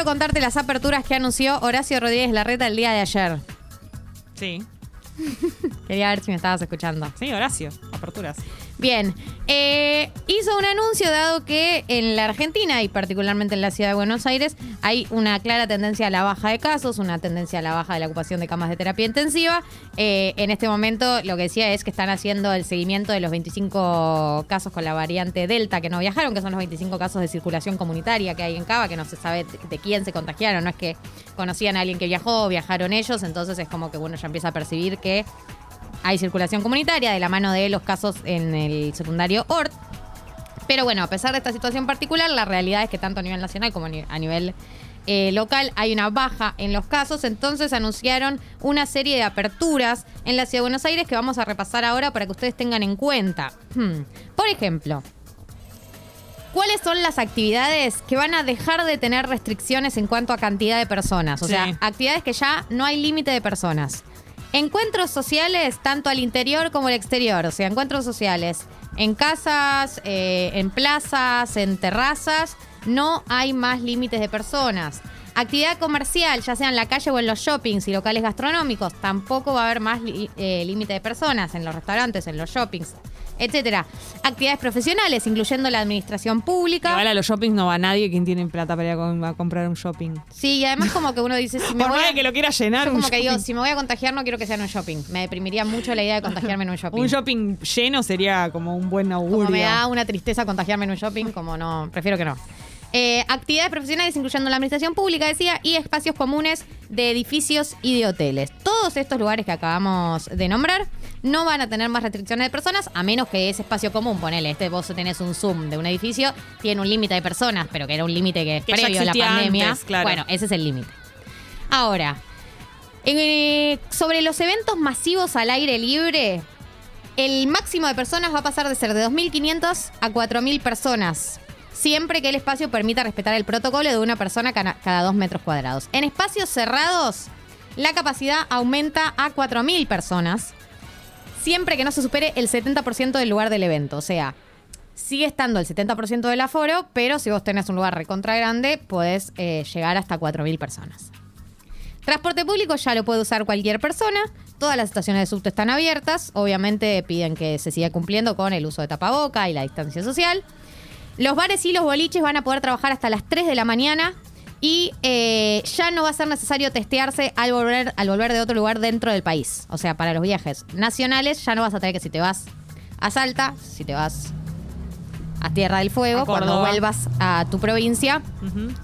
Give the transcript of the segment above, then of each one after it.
quiero contarte las aperturas que anunció Horacio Rodríguez Larreta el día de ayer. Sí. Quería ver si me estabas escuchando. Sí, Horacio. Aperturas. Bien, eh, hizo un anuncio dado que en la Argentina y particularmente en la ciudad de Buenos Aires hay una clara tendencia a la baja de casos, una tendencia a la baja de la ocupación de camas de terapia intensiva. Eh, en este momento lo que decía es que están haciendo el seguimiento de los 25 casos con la variante Delta que no viajaron, que son los 25 casos de circulación comunitaria que hay en Cava, que no se sabe de quién se contagiaron, no es que conocían a alguien que viajó, viajaron ellos, entonces es como que bueno, ya empieza a percibir que hay circulación comunitaria de la mano de los casos en el secundario ORT. Pero bueno, a pesar de esta situación particular, la realidad es que tanto a nivel nacional como a nivel eh, local hay una baja en los casos, entonces anunciaron una serie de aperturas en la ciudad de Buenos Aires que vamos a repasar ahora para que ustedes tengan en cuenta. Hmm. Por ejemplo, ¿cuáles son las actividades que van a dejar de tener restricciones en cuanto a cantidad de personas? O Sí. sea, actividades que ya no hay límite de personas. Encuentros sociales, tanto al interior como al exterior. O sea, encuentros sociales en casas, eh, en plazas, en terrazas. No hay más límites de personas. Actividad comercial, ya sea en la calle o en los shoppings y locales gastronómicos, tampoco va a haber más eh, límite de personas en los restaurantes, en los shoppings, etcétera. Actividades profesionales, incluyendo la administración pública. Igual a los shoppings no va nadie quien tiene plata para ir a, com- a comprar un shopping. Sí, y además como que uno dice, si me Por voy a- que lo quiera llenar, Yo un como que digo, si me voy a contagiar no quiero que sea en un shopping. Me deprimiría mucho la idea de contagiarme en un shopping. Un shopping lleno sería como un buen augurio. Como me da una tristeza contagiarme en un shopping, como no, prefiero que no. Eh, actividades profesionales incluyendo la administración pública, decía, y espacios comunes de edificios y de hoteles. Todos estos lugares que acabamos de nombrar no van a tener más restricciones de personas, a menos que ese espacio común, ponele, este vos tenés un Zoom de un edificio, tiene un límite de personas, pero que era un límite que Que previo a la pandemia. antes, claro. Bueno, ese es el límite. Ahora, eh, sobre los eventos masivos al aire libre, el máximo de personas va a pasar de ser de 2.500 a 4.000 personas. Siempre que el espacio permita respetar el protocolo de una persona cada, cada dos metros cuadrados. En espacios cerrados, la capacidad aumenta a 4.000 personas. Siempre que no se supere el 70% del lugar del evento. O sea, sigue estando el 70% del aforo, pero si vos tenés un lugar recontra grande, podés eh, llegar hasta 4.000 personas. Transporte público ya lo puede usar cualquier persona. Todas las estaciones de subte están abiertas. Obviamente piden que se siga cumpliendo con el uso de tapaboca y la distancia social. Los bares y los boliches van a poder trabajar hasta las 3 de la mañana. Y eh, ya no va a ser necesario testearse al volver, al volver de otro lugar dentro del país. O sea, para los viajes nacionales ya no vas a tener que si te vas a Salta, si te vas a Tierra del Fuego, cuando vuelvas a tu provincia,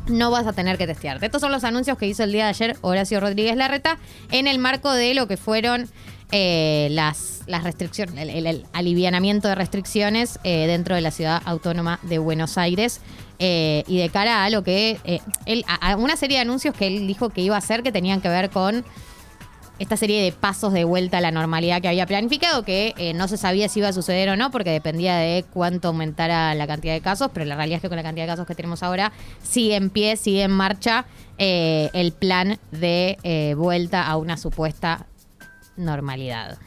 no vas a tener que testearte. Estos son los anuncios que hizo el día de ayer Horacio Rodríguez Larreta en el marco de lo que fueron eh, las, las restricciones, el, el- el alivianamiento de restricciones eh, dentro de la ciudad autónoma de Buenos Aires. eh, y de cara a lo que él, a, a una serie de anuncios que él dijo que iba a hacer que tenían que ver con esta serie de pasos de vuelta a la normalidad que había planificado, que eh, no se sabía si iba a suceder o no, porque dependía de cuánto aumentara la cantidad de casos, pero la realidad es que con la cantidad de casos que tenemos ahora, sigue en pie, sigue en marcha eh, el plan de eh, vuelta a una supuesta normalidad.